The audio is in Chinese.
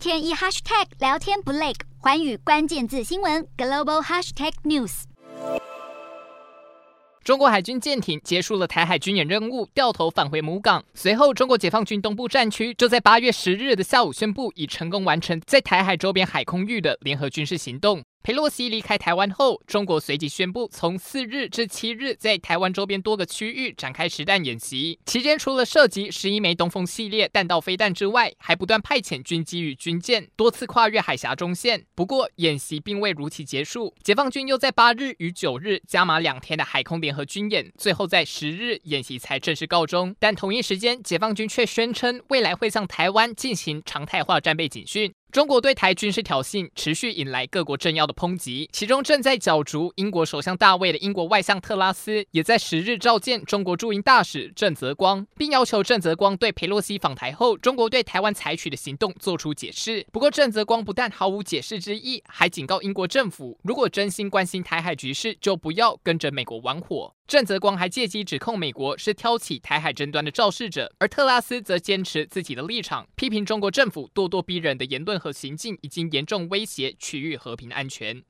天一 hashtag 聊天不累，环宇关键字新闻 global hashtag news。中国海军舰艇结束了台海军演任务，掉头返回母港。随后，中国解放军东部战区就在八月十日的下午宣布，已成功完成在台海周边海空域的联合军事行动。裴洛西离开台湾后，中国随即宣布，从四日至七日在台湾周边多个区域展开实弹演习。期间，除了涉及十一枚东风系列弹道飞弹之外，还不断派遣军机与军舰多次跨越海峡中线。不过，演习并未如期结束，解放军又在八日与九日加码两天的海空联合军演，最后在十日演习才正式告终。但同一时间，解放军却宣称未来会向台湾进行常态化战备警训。中国对台军事挑衅持续引来各国政要的抨击，其中正在角逐英国首相大位的英国外相特拉斯，也在十日召见中国驻英大使郑泽光，并要求郑泽光对裴洛西访台后中国对台湾采取的行动做出解释。不过，郑泽光不但毫无解释之意，还警告英国政府，如果真心关心台海局势，就不要跟着美国玩火。郑泽光还借机指控美国是挑起台海争端的肇事者，而特拉斯则坚持自己的立场，批评中国政府咄咄逼人的言论和行径已经严重威胁区域和平安全。